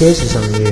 Sisa.